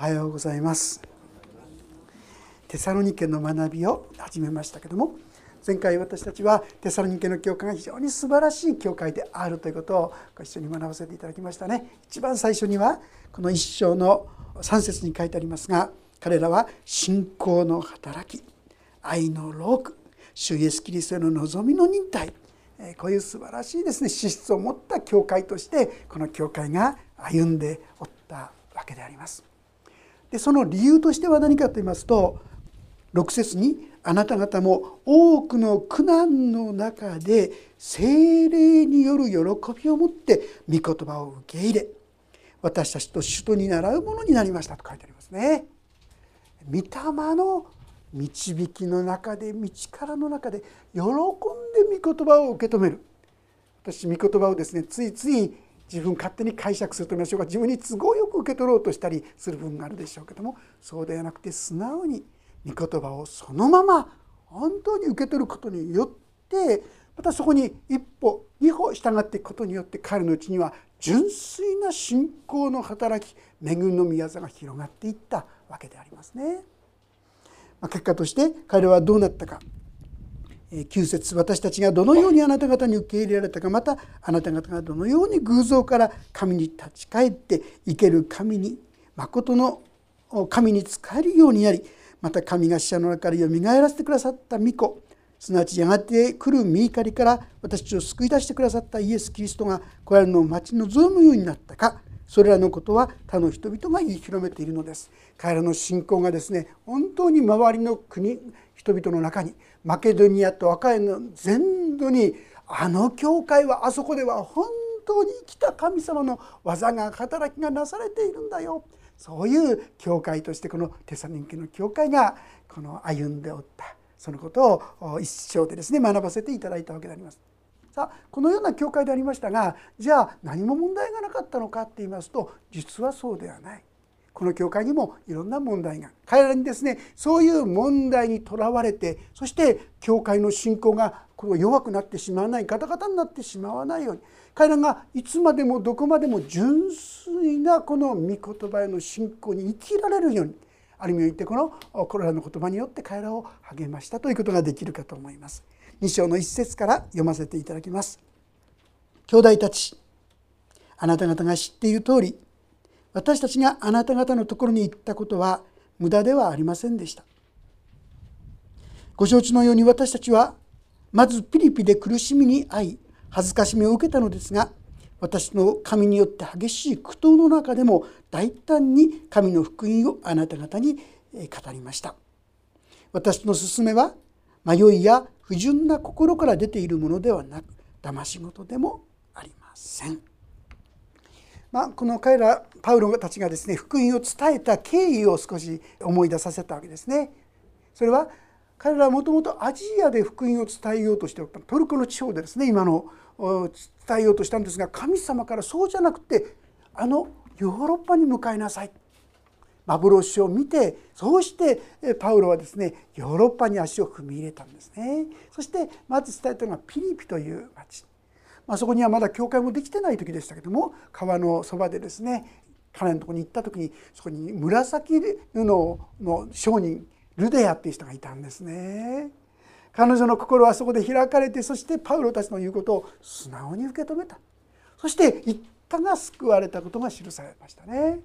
おはようございますテサロニケの学びを始めましたけども前回私たちはテサロニケの教会が非常に素晴らしい教会であるということをご一緒に学ばせていただきましたね一番最初にはこの一章の3節に書いてありますが彼らは信仰の働き愛の労苦主イエスキリストへの望みの忍耐こういう素晴らしいですね資質を持った教会としてこの教会が歩んでおったわけであります。でその理由としては何かと言いますと6節に「あなた方も多くの苦難の中で精霊による喜びを持って御言葉を受け入れ私たちと首都に習うものになりました」と書いてありますね。御霊の導きの中で道からの中で喜んで御言葉を受け止める私御言葉をですねついつい自分勝手に解釈すると言いましょうか自分に都合よく受け取ろうとしたりする部分があるでしょうけどもそうではなくて素直に御言葉をそのまま本当に受け取ることによってまたそこに一歩二歩従っていくことによって彼のうちには純粋な信仰の働き恵みの宮座が広がっていったわけでありますね。結果として彼はどうなったか9節私たちがどのようにあなた方に受け入れられたかまたあなた方がどのように偶像から神に立ち返って生ける神に誠の神に仕えるようになりまた神が死者の中からよみがえらせてくださった御子すなわちやがて来る御怒りから私たちを救い出してくださったイエス・キリストがこれらの町の望むようになったかそれらのことは他の人々が言い広めているのです。彼らの信仰がですね本当に周りの国人々の中にマケドニアとアカエの全土にあの教会はあそこでは本当に生きた神様の技が働きがなされているんだよそういう教会としてこのテサニンケの教会がこの歩んでおったそのことを一生でですね学ばせていただいたわけであります。さあこのような教会でありましたがじゃあ何も問題がなかったのかって言いますと実はそうではない。この教会にもいろんな問題が彼らにですねそういう問題にとらわれてそして教会の信仰がこの弱くなってしまわないガタガタになってしまわないように彼らがいつまでもどこまでも純粋なこの御言葉への信仰に生きられるようにある意味を言ってこのこれらの言葉によって彼らを励ましたということができるかと思います。2章の一節から読ませていただきます。兄弟たちあなた方が知っている通り私たちがあなた方のところに行ったことは無駄ではありませんでした。ご承知のように私たちはまずピリピで苦しみに遭い恥ずかしみを受けたのですが私の神によって激しい苦闘の中でも大胆に神の福音をあなた方に語りました。私の勧めは迷いや不純な心から出ているものではなく騙し事でもありません。まあ、この彼らパウロたちがですね福音を伝えた経緯を少し思い出させたわけですね。それは彼らはもともとアジアで福音を伝えようとしておった。トルコの地方でですね今の伝えようとしたんですが神様からそうじゃなくてあのヨーロッパに向かいなさい。幻を見てそうしてパウロはですねヨーロッパに足を踏み入れたんですね。そしてまず伝えたのがピリピという町、まあ、そこにはまだ教会もできてない時でしたけども川のそばでですね彼のとこに行った時にそこに紫布の商人ルデアっていう人がいたんですね。彼女の心はそこで開かれてそしてパウロたちの言うことを素直に受け止めた。そして一家が救われたことが記されましたね。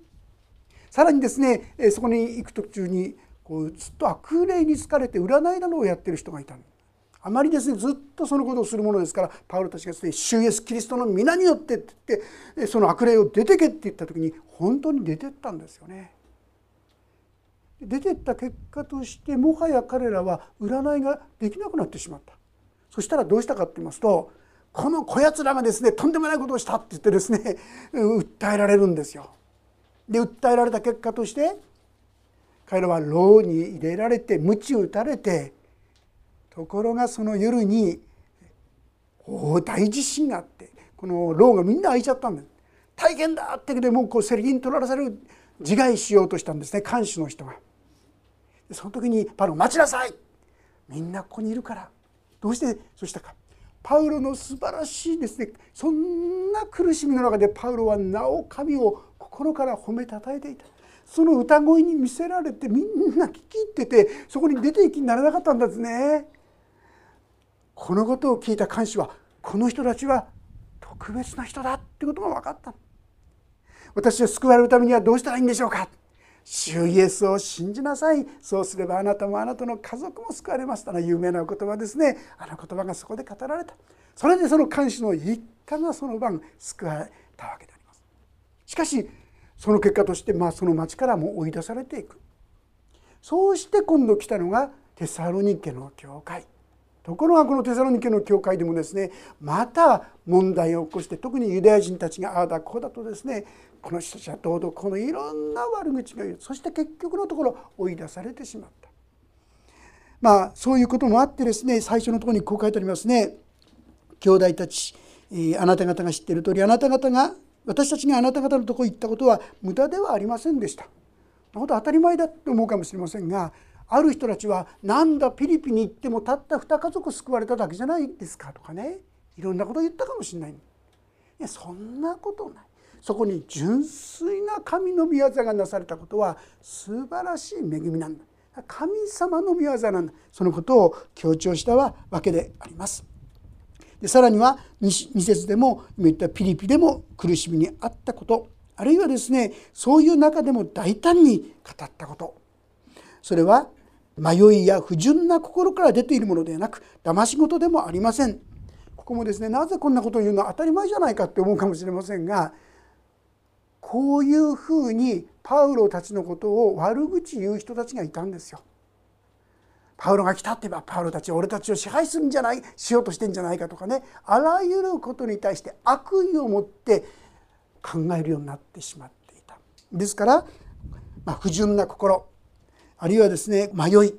さらにですねそこに行く途中にこうずっと悪霊に疲れて占いなどをやってる人がいたあまりですねずっとそのことをするものですからパウロたちがですね「主イエスキリストの皆によって」って言ってその悪霊を出てけって言った時に本当に出てったんですよね。出てった結果としてもはや彼らは占いができなくなってしまったそしたらどうしたかって言いますとこのこやつらがですねとんでもないことをしたって言ってですね訴えられるんですよ。で訴えられた結果として彼らは牢に入れられて鞭打たれてところがその夜に大地震があってこの牢がみんな開いちゃったんです。大変だってでもうこう責任取らされる自害しようとしたんですね看守の人が。その時にパウロ待ちなさいみんなここにいるからどうしてそうしたかパウロの素晴らしいですねそんな苦しみの中でパウロはなお神を心から褒めたたえていたその歌声に見せられてみんな聞き入っててそこに出ていきにならなかったんですね。このことを聞いた看守はこの人たちは特別な人だってことが分かった私を救われるためにはどうしたらいいんでしょうか。主イエスを信じなさい。そうすればあなたもあなたの家族も救われますという有名な言葉ですね。あの言葉がそこで語られた。それでその看守の一家がその晩救われたわけであります。しかしその結果としてまあその町からも追い出されていく。そうして今度来たのがテサロニケの教会。ところがこのテサロニケの教会でもですねまた問題を起こして特にユダヤ人たちがああだこうだとですねこの人たちはどうどこのいろんな悪口が言う。そして結局のところ追い出されてしまった。まあそういうこともあってですね最初のところにこう書いてありますね。兄弟たちあなた方が知っている通りあなた方が私たちがあなた方のところに行ったことは無駄ではありませんでした。当たり前だと思うかもしれませんがある人たちはなんだピリピに行ってもたった2家族救われただけじゃないですかとかね。いろんなことを言ったかもしれない。いやそんなことない。そこに純粋な神の御業がなされたことは素晴らしい恵みなんだ。神様の御業なんだ。そのことを強調したわけであります。でさらには2節でも今言ったピリピでも苦しみにあったこと。あるいはですねそういう中でも大胆に語ったこと。それは迷いや不純な心から出ているものではなく騙し事でもありませんここもですねなぜこんなことを言うのは当たり前じゃないかって思うかもしれませんがこういうふうにパウロたちのことを悪口言う人たちがいたんですよ。パウロが来たってばパウロたち俺たちを支配するんじゃないしようとしてんじゃないかとかねあらゆることに対して悪意を持って考えるようになってしまっていた。ですから、まあ、不純な心あるいはですね迷い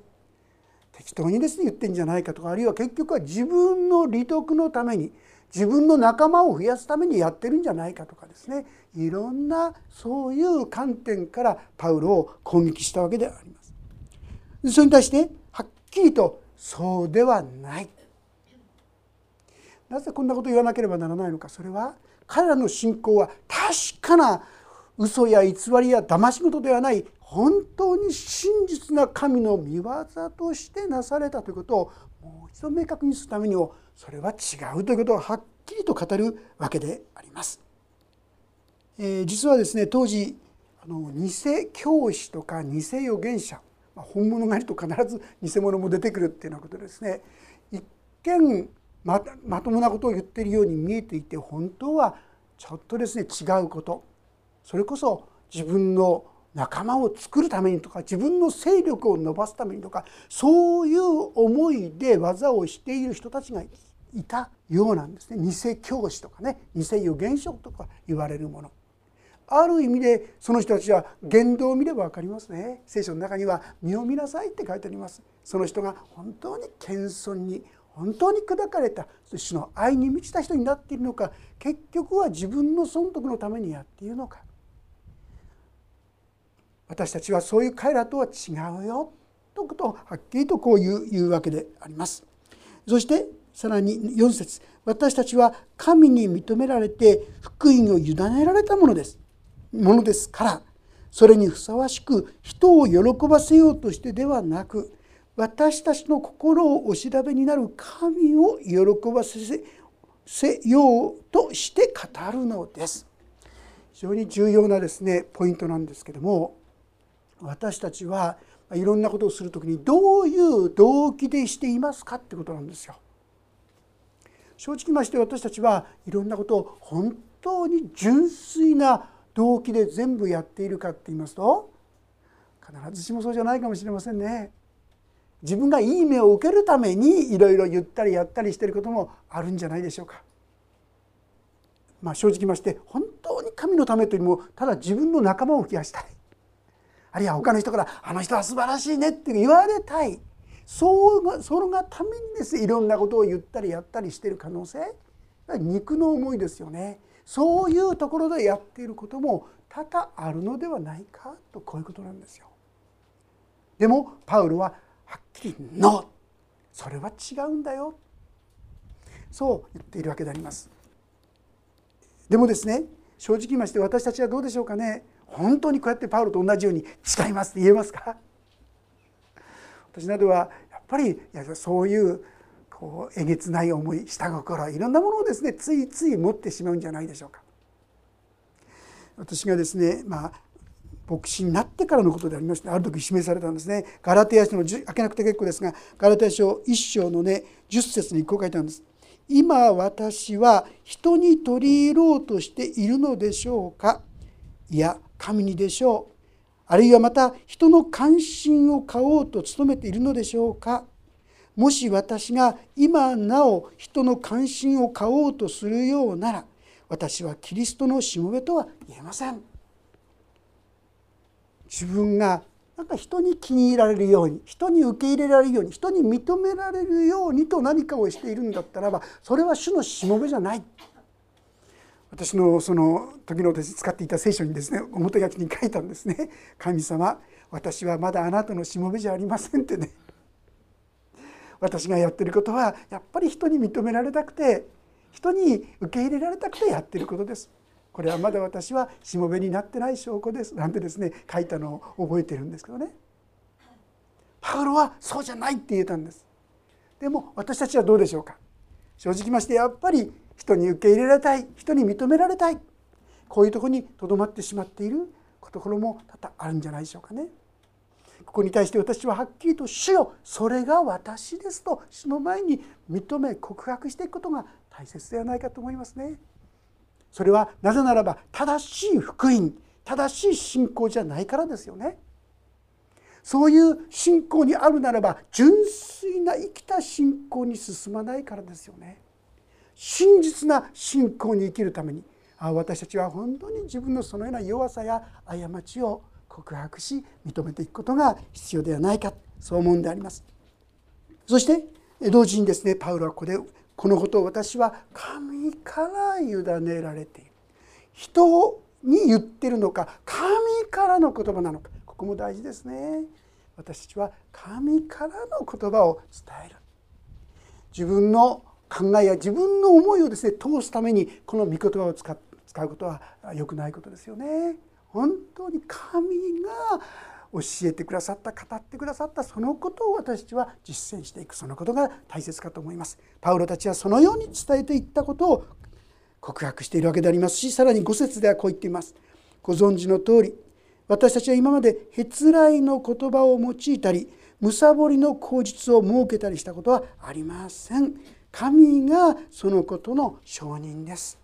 適当にですね言ってんじゃないかとかあるいは結局は自分の利得のために自分の仲間を増やすためにやってるんじゃないかとかですねいろんなそういう観点からパウロを攻撃したわけであります。それに対してはっきりとそうではない。なぜこんなことを言わなければならないのかそれは彼らの信仰は確かな嘘や偽りや騙し事ではない本当に真実な神の御業としてなされたということをもう一度明確にするためにもそれは違うということをはっきりと語るわけであります。えー、実はですね当時あの偽教師とか偽預言者本物がいると必ず偽物も出てくるっていうようなことですね一見ままともなことを言っているように見えていて本当はちょっとですね違うことそれこそ自分の仲間を作るためにとか自分の勢力を伸ばすためにとかそういう思いで技をしている人たちがいたようなんですね。偽教師とかね偽預言者とか言われるもの。ある意味でその人たちは言動を見れば分かりますね。聖書の中には「身を見なさい」って書いてあります。その人が本当に謙遜に本当に砕かれた主の愛に満ちた人になっているのか結局は自分の損得のためにやっているのか。私たちはそういう彼らとは違うよ。ということをはっきりとこう言う言うわけであります。そしてさらに4節。私たちは神に認められて福音を委ねられたものです。ものですから。それにふさわしく人を喜ばせようとしてではなく私たちの心をお調べになる神を喜ばせようとして語るのです。非常に重要なですねポイントなんですけども私たちはいろんなことをする時にどういう動機でしていますかってことなんですよ。正直まして私たちはいろんなことを本当に純粋な動機で全部やっているかって言いますと必ずしもそうじゃないかもしれませんね。自分がいい目を受けるためにいろいろ言ったりやったりしてることもあるんじゃないでしょうか。まあ、正直まして本当に神のためというよりもただ自分の仲間を増やしたいあるいは他の人から「あの人は素晴らしいね」って言われたい。そうそのがためにです。ねいろんなことを言ったりやったりしてる可能性肉の思いですよね。そういうところでやっていることも多々あるのではないかとこういうことなんですよ。でもパウロははっきり「ノー」それは違うんだよ。そう言っているわけであります。でもですね正直言いまして私たちはどうでしょうかね。本当にこうやってパウロと同じように誓いますって言えますか？私などはやっぱりいやそういうこうえげつない思い下心いろんなものをですねついつい持ってしまうんじゃないでしょうか。私がですねまあ牧師になってからのことでありましてある時示されたんですね。ガラテヤ書の開けなくて結構ですがガラテヤ書1章のね10節にこう書いてあるんです。今私は人に取り入ろうとしているのでしょうか？いや神にでしょう。あるいはまた人の関心を買おうと努めているのでしょうか。もし私が今なお人の関心を買おうとするようなら私はキリストのしもべとは言えません。自分がなんか人に気に入られるように人に受け入れられるように人に認められるようにと何かをしているんだったらばそれは主のしもべじゃない。私のその時の私使っていた聖書にですね表書きに書いたんですね「神様私はまだあなたのしもべじゃありません」ってね。私がやってることはやっぱり人に認められたくて人に受け入れられたくてやってることです。これはまだ私はしもべになってない証拠です。なんてですね書いたのを覚えてるんですけどね。パウロはそうじゃないって言えたんです。でも私たちはどうでしょうか。正直ましてやっぱり人に受け入れられたい人に認められたいこういうとこにとどまってしまっているところも多々あるんじゃないでしょうかね。ここに対して私ははっきりと「主よそれが私です」と主の前に認め告白していくことが大切ではないかと思いますね。それはなぜならば正しい福音正しい信仰じゃないからですよね。そういう信仰にあるならば純粋な生きた信仰に進まないからですよね。真実な信仰に生きるために私たちは本当に自分のそのような弱さや過ちを告白し認めていくことが必要ではないかそう思うんであります。そして同時にですねパウロはここでこのことを私は神から委ねられている。人に言ってるのか神からの言葉なのかここも大事ですね。私たちは神からの言葉を伝える。自分の考えや自分の思いをですね通すためにこの御言葉を使うことは良くないことですよね。本当に神が教えてくださった語ってくださったそのことを私たちは実践していくそのことが大切かと思います。パウロたちはそのように伝えていったことを告白しているわけでありますしさらに5節ではこう言っています。ご存知の通り私たちは今までへつらいの言葉を用いたりむさぼりの口実を設けたりしたことはありません。神がそのことの証人です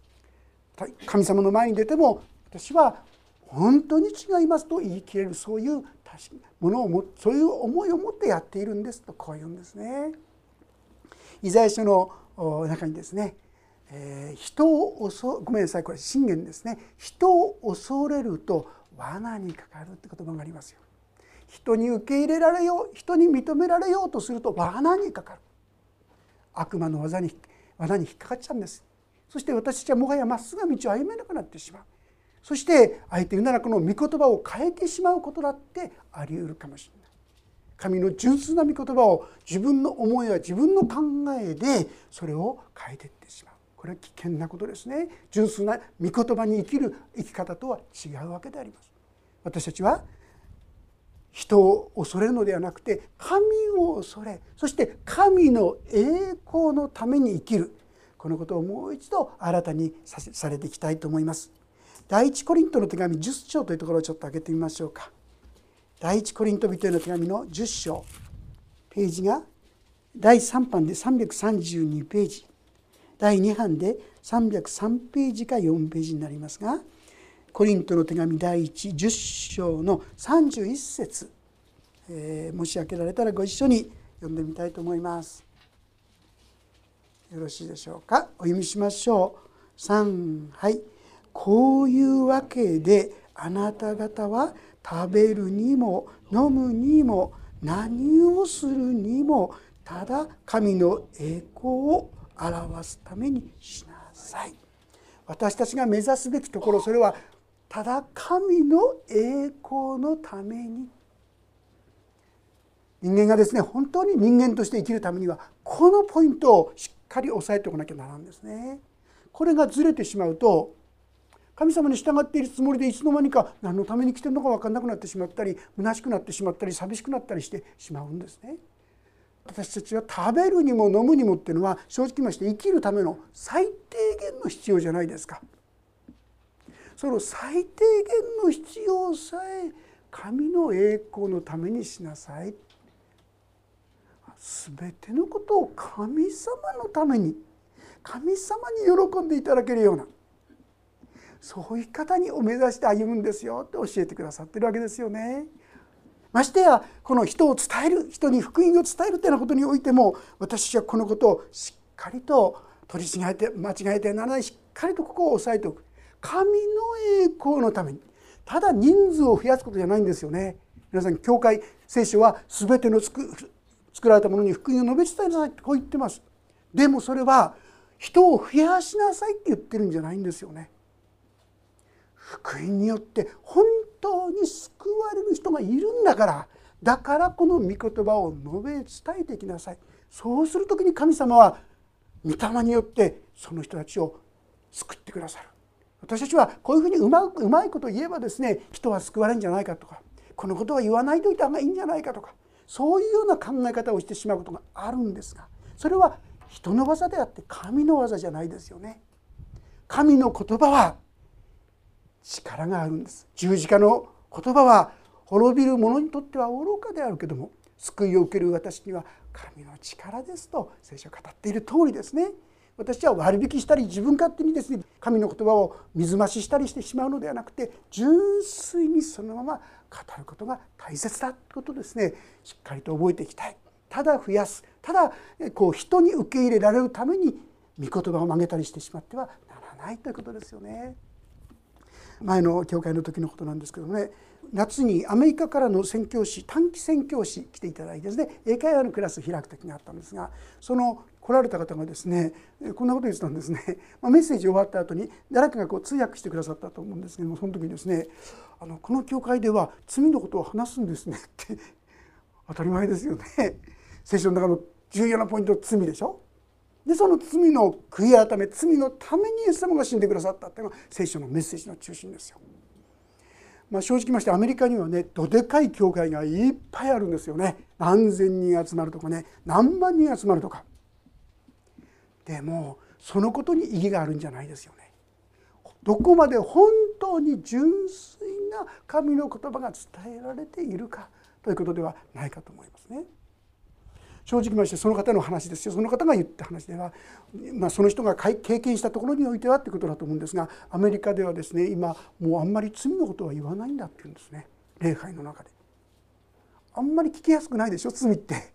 神様の前に出ても私は本当に違いますと言い切れるそういうものをもそういう思いを持ってやっているんですとこう言うんですね。イザヤ書の中にですね、えー、人を恐ごめんなさいこれ信玄ですね人を恐れると罠にかかるって言葉がありますよ。人に受け入れられよう人に認められようとすると罠にかかる悪魔の技に罠に引っかかっちゃうんです。そして私たちはもはやまっすぐ道を歩めなくなってしまう。そしてあえて言うならこの御言葉を変えてしまうことだってあり得るかもしれない。神の純粋な御言葉を自分の思いや自分の考えでそれを変えていってしまう。これは危険なことですね。純粋な御言葉に生きる生き方とは違うわけであります。私たちは人を恐れるのではなくて神を恐れそして神の栄光のために生きるこのことをもう一度新たにされていきたいと思います。第一コリントの手紙10章というところをちょっと開けてみましょうか。第一コリント人への手紙の10章ページが第3版で332ページ第2版で303ページか4ページになりますがコリントの手紙第110章の31節、えー、もし開けられたらご一緒に読んでみたいと思います。よろしいでしょうか？お読みしましょう。3はいこういうわけであなた方は食べるにも飲むにも何をするにもただ神の栄光を表すためにしなさい私たちが目指すべきところそれはただ神の栄光のために人間がですね本当に人間として生きるためにはこのポイントをしっかり押さえておかなきゃならんですね。これがずれてしまうと神様に従っているつもりでいつの間にか何のために来てるのか分かんなくなってしまったり虚しくなってしまったり寂しくなったりしてしまうんですね。私たちは食べるにも飲むにもっていうのは正直言いまして生きるための最低限の必要じゃないですか。その最低限の必要さえ神の栄光のためにしなさい全てのことを神様のために神様に喜んでいただけるようなそういう方にを目指して歩むんですよって教えてくださってるわけですよね。ましてやこの人を伝える人に福音を伝えるというようなことにおいても私はこのことをしっかりと取り違えて間違えてならないしっかりとここを押さえておく神の栄光のためにただ人数を増やすことじゃないんですよね。皆さん教会聖書は全ての作作られたものに福音を述べ伝えなさいってこう言ってます。でもそれは人を増やしなさいって言ってるんじゃないんですよね。福音によって本当に救われる人がいるんだからだからこの御言葉を述べ伝えていきなさい。そうする時に神様は御霊によってその人たちを救ってくださる。私たちはこういうふうにうまうまいこと言えばですね人は救われるんじゃないかとかこのことは言わないといた方がいいんじゃないかとかそういうような考え方をしてしまうことがあるんですがそれは人の技であって神の技じゃないですよね。神の言葉は力があるんです十字架の言葉は滅びる者にとっては愚かであるけども救いを受ける私には神の力ですと聖書が語っている通りですね私は割引したり自分勝手にですね神の言葉を水増ししたりしてしまうのではなくて純粋にそのまま語ることが大切だということですね。しっかりと覚えていきたい。ただ増やす。ただこう人に受け入れられるために御言葉を曲げたりしてしまってはならないということですよね。前の教会の時のことなんですけどね夏にアメリカからの宣教師短期宣教師来ていただいてですね英会話のクラス開く時があったんですがその来られた方がですねこんなこと言ってたんですね、まメッセージ終わった後に誰かがこう通訳してくださったと思うんですけどもその時にですねあのこの教会では罪のことを話すんですね。って当たり前ですよね。聖書の中の重要なポイント罪でしょ。でその罪の悔い改め罪のためにイエス様が死んでくださったっていうのが聖書のメッセージの中心ですよ。まあ、正直ましてアメリカにはねどでかい教会がいっぱいあるんですよね。何千人集まるとかね何万人集まるとか。でもそのことに意義があるんじゃないですよねどこまで本当に純粋な神の言葉が伝えられているかということではないかと思いますね。正直ましてその方の話ですよその方が言った話では、まあ、その人が経験したところにおいてはってことだと思うんですがアメリカではですね今もうあんまり罪のことは言わないんだって言うんですね礼拝の中で。あんまり聞きやすくないでしょ？罪って。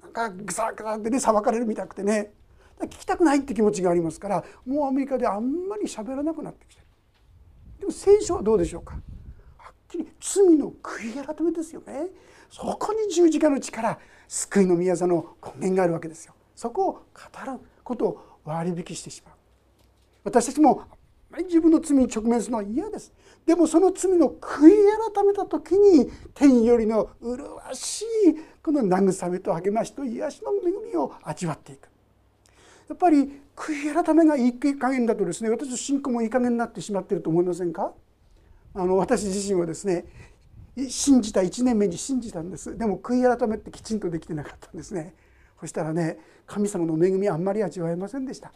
なんかグサグサってね裁かれるみたくてね聞きたくないって気持ちがありますからもうアメリカであんまり喋らなくなってきてる。でも聖書はどうでしょうか？はっきり罪の悔い改めですよね。そこに十字架の力救いの宮座の根源があるわけですよ。そこを語ることを割引してしまう。私たちも自分の罪に直面するのは嫌です。でもその罪の悔い改めた時に天よりの麗しいこの慰めと励ましと癒しの恵みを味わっていく。やっぱり悔い改めがいい加減だとですね私の信仰もいい加減になってしまっていると思いませんか？あの私自身はですね信じた1年目に信じたんです。でも悔い改めってきちんとできてなかったんですね。そしたらね神様の恵みあんまり味わえませんでした。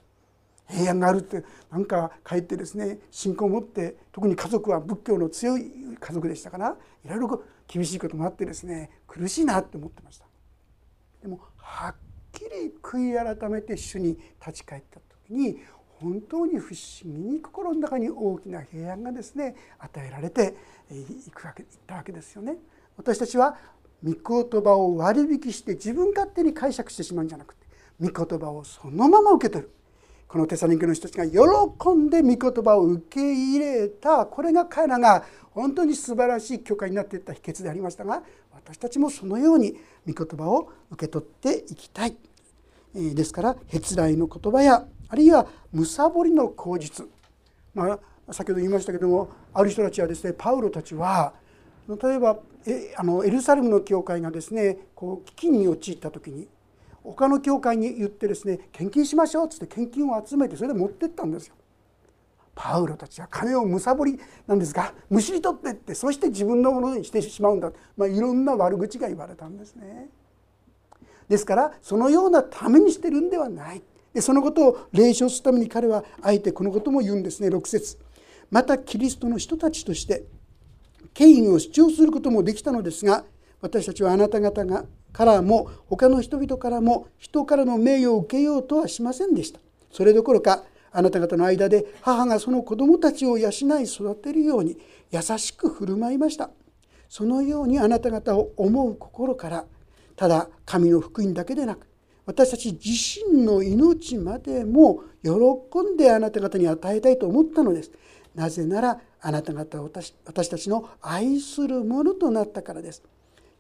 平安があるってなんか帰ってですね信仰を持って特に家族は仏教の強い家族でしたからいろいろ厳しいこともあってですね苦しいなって思ってました。でもはっきり悔い改めて主に立ち返った時に本当に不思議に心の中に大きな平安がですね与えられていくわけいったわけですよね。私たちは御言葉を割引して自分勝手に解釈してしまうんじゃなくて御言葉をそのまま受け取るこのテサリンケの人たちが喜んで御言葉を受け入れたこれが彼らが本当に素晴らしい教会になっていった秘訣でありましたが私たちもそのように御言葉を受け取っていきたい。ですからへつらいの言葉やあるいはむさぼりの口実、まあ、先ほど言いましたけどもある人たちはですねパウロたちは例えばえあのエルサレムの教会がですねこう危機に陥った時に他の教会に言ってですね献金しましょうっつって献金を集めてそれで持ってったんですよ。パウロたちは金をむさぼりなんですがむしり取ってってそして自分のものにしてしまうんだ、まあ、いろんな悪口が言われたんですね。ですからそのようなためにしてるんではない。でそのことを霊唱するために彼はあえてこのことも言うんですね。6節。またキリストの人たちとして権威を主張することもできたのですが私たちはあなた方がからも他の人々からも人からの名誉を受けようとはしませんでした。それどころかあなた方の間で母がその子供たちを養い育てるように優しく振る舞いました。そのようにあなた方を思う心からただ神の福音だけでなく私たち自身の命までも喜んであなた方に与えたいと思ったのです。なぜならあなた方は私私たちの愛するものとなったからです。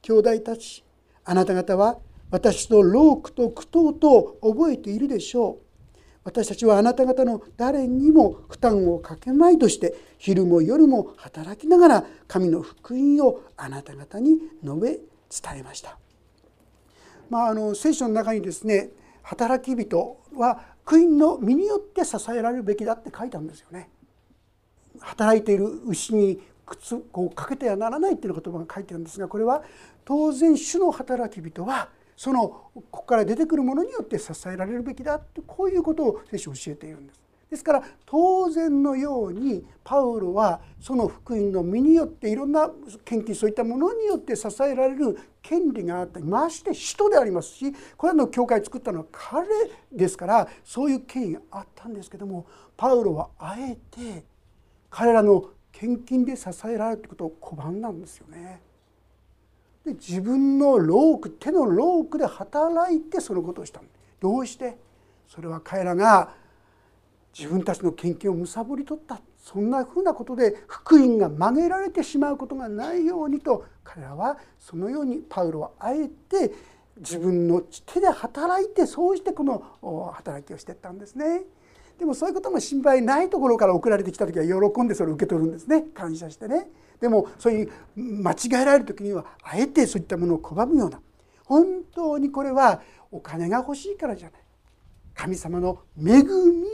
兄弟たちあなた方は私の労苦と苦闘と覚えているでしょう。私たちはあなた方の誰にも負担をかけまいとして昼も夜も働きながら神の福音をあなた方に述べ伝えました。まあ、あの聖書の中にですね働き人は福音の身によって支えられるべきだって書いたんですよね。働いている牛に靴をかけてはならないっていう言葉が書いてあるんですがこれは当然主の働き人はそのここから出てくるものによって支えられるべきだってこういうことを聖書教えているんです。ですから当然のようにパウロはその福音の身によっていろんな献金そういったものによって支えられる権利があった。まして人でありますしこれらの教会を作ったのは彼ですからそういう権威があったんですけどもパウロはあえて彼らの献金で支えられるということを拒んだんですよね。で自分の労苦手の労苦で働いてそのことをした。どうして？それは彼らが自分たちの献金を貪り取ったそんなふうなことで福音が曲げられてしまうことがないようにと彼らはそのようにパウロはあえて自分の手で働いてそうしてこの働きをしていったんですね。でもそういうことも心配ないところから送られてきた時は喜んでそれを受け取るんですね感謝してね。でもそういう間違えられる時にはあえてそういったものを拒むような本当にこれはお金が欲しいからじゃない神様の恵み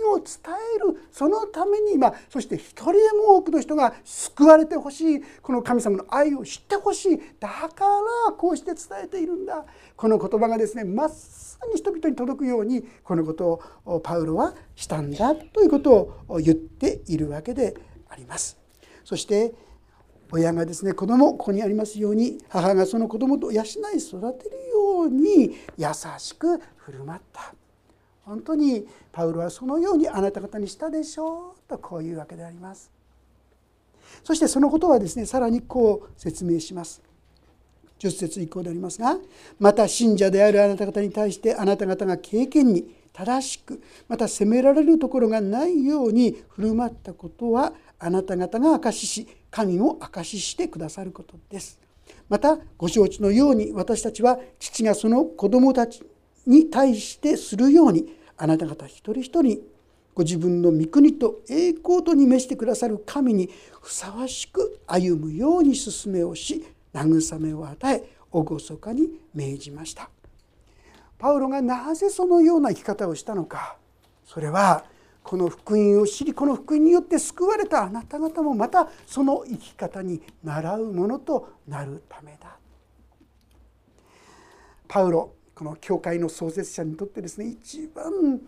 を伝える。そのために今そして一人でも多くの人が救われてほしい。この神様の愛を知ってほしい。だからこうして伝えているんだ。この言葉がですねまさに人々に届くようにこのことをパウロはしたんだということを言っているわけであります。そして親がですね子供ここにありますように母がその子供と養い育てるように優しく振る舞った。本当にパウロはそのようにあなた方にしたでしょうとこういうわけであります。そしてそのことはですねさらにこう説明します。10節以降でありますがまた信者であるあなた方に対してあなた方が経験に正しくまた責められるところがないように振る舞ったことはあなた方が証しし神も証ししてくださることです。またご承知のように私たちは父がその子供たちに対してするようにあなた方一人一人ご自分の御国と栄光とに召してくださる神にふさわしく歩むように勧めをし慰めを与え厳かに命じましたパウロがなぜそのような生き方をしたのかそれはこの福音を知りこの福音によって救われたあなた方もまたその生き方に倣うものとなるためだ。パウロこの教会の創設者にとってですね一番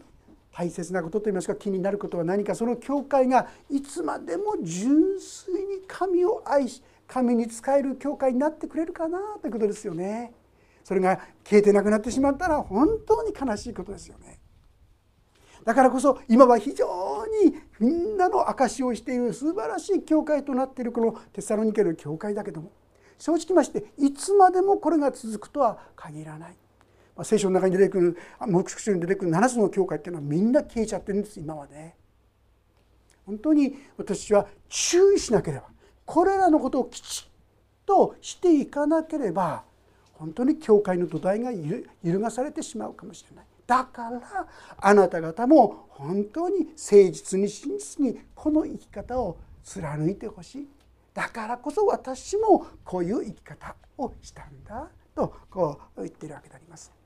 大切なことといいますか気になることは何かその教会がいつまでも純粋に神を愛し神に仕える教会になってくれるかなということですよね。それが消えてなくなってしまったら本当に悲しいことですよね。だからこそ今は非常にみんなの証しをしている素晴らしい教会となっているこのテサロニケの教会だけども正直ましていつまでもこれが続くとは限らない。聖書の中に出てくる黙示書に出てくる7つの教会っていうのはみんな消えちゃってるんです今はね。本当に私は注意しなければこれらのことをきちっとしていかなければ本当に教会の土台が揺るがされてしまうかもしれない。だからあなた方も本当に誠実に真実にこの生き方を貫いてほしいだからこそ私もこういう生き方をしたんだとこう言ってるわけであります。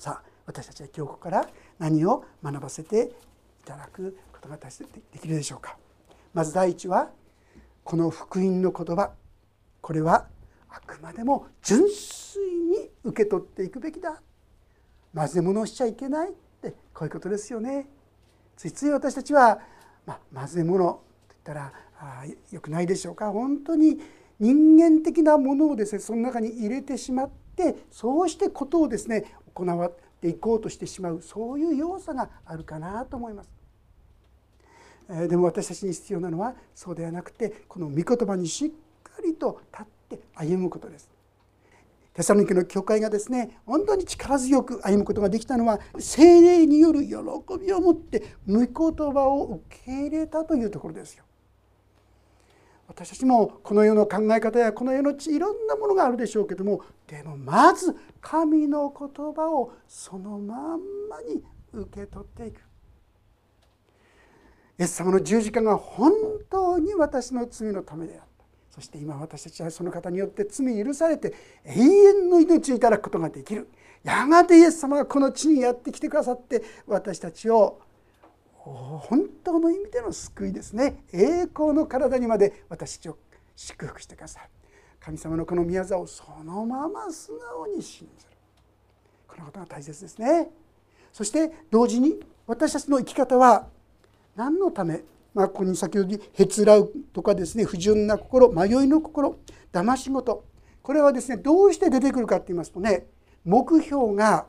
さあ私たちは今日ここから何を学ばせていただくことが大切できるでしょうか。まず第一はこの福音の言葉。これはあくまでも純粋に受け取っていくべきだ。混ぜ物をしちゃいけないってこういうことですよね。ついつい私たちは、まあ、混ぜ物といったらあよくないでしょうか。本当に人間的なものをですねその中に入れてしまってそうしてことをですね行っていこうとしてしまうそういう要素があるかなと思います。でも私たちに必要なのはそうではなくてこの御言葉にしっかりと立って歩むことです。テサロニケの教会がですね本当に力強く歩むことができたのは精霊による喜びを持って御言葉を受け入れたというところですよ。私たちもこの世の考え方やこの世のいろんなものがあるでしょうけどもでもまず神の言葉をそのまんまに受け取っていく。イエス様の十字架が本当に私の罪のためであった。そして今私たちはその方によって罪許されて永遠の命をいただくことができる。やがてイエス様がこの地にやってきてくださって私たちを本当の意味での救いですね。栄光の体にまで私たちを祝福してください神様のこの宮沢をそのまま素直に信じる。このことが大切ですね。そして同時に私たちの生き方は何のため、まあ、ここに先ほどへつらうとかですね不純な心迷いの心騙し事これはですねどうして出てくるかって言いますとね目標が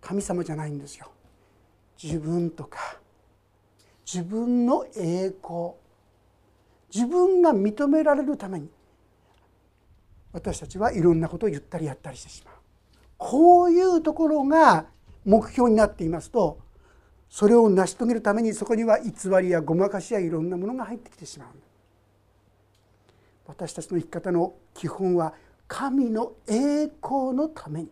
神様じゃないんですよ。自分とか自分の栄光。自分が認められるために私たちはいろんなことを言ったりやったりしてしまう。こういうところが目標になっていますとそれを成し遂げるためにそこには偽りやごまかしやいろんなものが入ってきてしまう私たちの生き方の基本は神の栄光のために。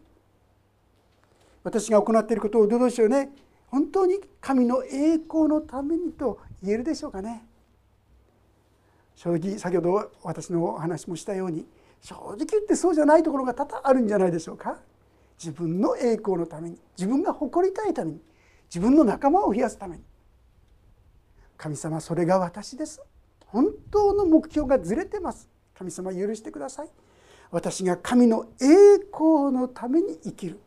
私が行っていることをどうでしょうね。本当に神の栄光のためにと言えるでしょうかね。正直先ほど私のお話もしたように正直言ってそうじゃないところが多々あるんじゃないでしょうか。自分の栄光のために自分が誇りたいために自分の仲間を増やすために。神様それが私です。本当の目標がずれてます。神様許してください。私が神の栄光のために生きる。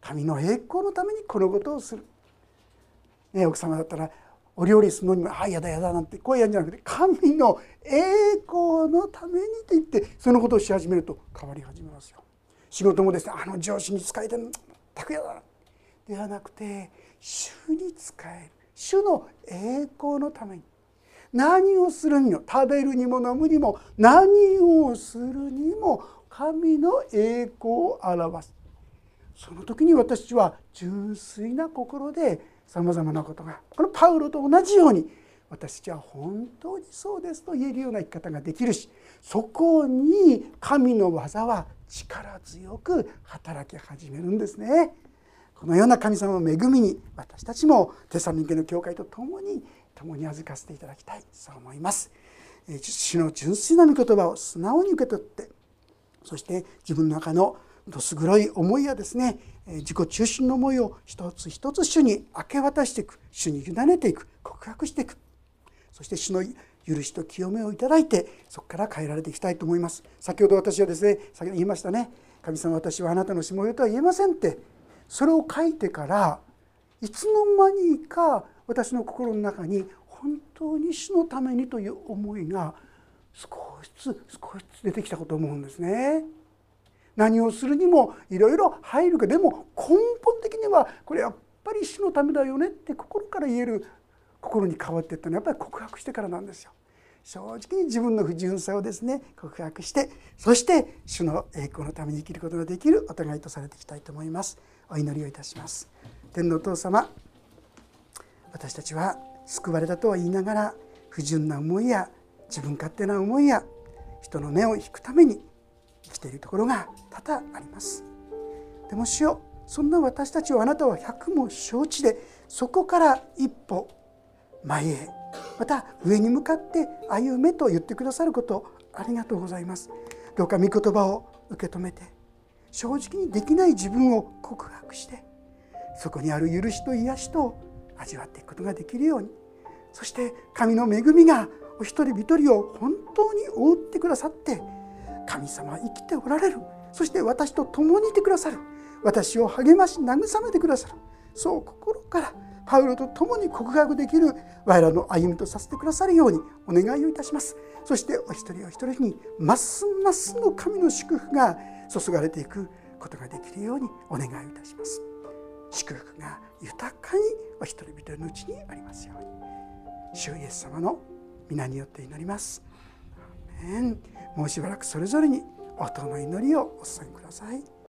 神の栄光のためにこのことをする。ね、奥様だったらお料理するのにも「あやだやだ」なんて声やんじゃなくて神の栄光のためにって言ってそのことをし始めると変わり始めますよ。仕事もですねあの上司に仕えてるたくやだではなくて主に仕える。主の栄光のために。何をするにも食べるにも飲むにも何をするにも神の栄光を表す。その時に私は純粋な心でさまざまなことがこのパウロと同じように私たちは本当にそうですと言えるような生き方ができるしそこに神の技は力強く働き始めるんですね。このような神様の恵みに私たちもテサロニケの教会と共に共に預かせていただきたいそう思います。主の純粋な御言葉を素直に受け取ってそして自分の中のどす黒い思いやですね自己中心の思いを一つ一つ主に明け渡していく主に委ねていく告白していくそして主の許しと清めをいただいてそこから変えられていきたいと思います先ほど私はですね先ほど言いましたね神様私はあなたのしもべとは言えませんってそれを書いてからいつの間にか私の心の中に本当に主のためにという思いが少しずつ少しずつ出てきたこと思うんですね。何をするにもいろいろ入るけどでも根本的にはこれやっぱり主のためだよねって心から言える心に変わっていったのはやっぱり告白してからなんですよ。正直に自分の不純さをですね告白してそして主の栄光のために生きることができるお互いとされていきたいと思いますお祈りをいたします天のお父様私たちは救われたとは言いながら不純な思いや自分勝手な思いや人の目を引くために生きているところが多々あります。でも主よそんな私たちをあなたは百も承知でそこから一歩前へまた上に向かって歩めと言ってくださることありがとうございます。どうか御言葉を受け止めて正直にできない自分を告白してそこにある許しと癒しと味わっていくことができるようにそして神の恵みがお一人一人を本当に覆ってくださって神様は生きておられる。そして私と共にいてくださる。私を励まし慰めてくださる。そう心からパウロと共に告白できる我らの歩みとさせてくださるようにお願いをいたします。そしてお一人お一人にますますの神の祝福が注がれていくことができるようにお願いをいたします。祝福が豊かにお一人一人のうちにありますように。主イエス様の皆によって祈ります。もうしばらくそれぞれに音の祈りをお捧げください。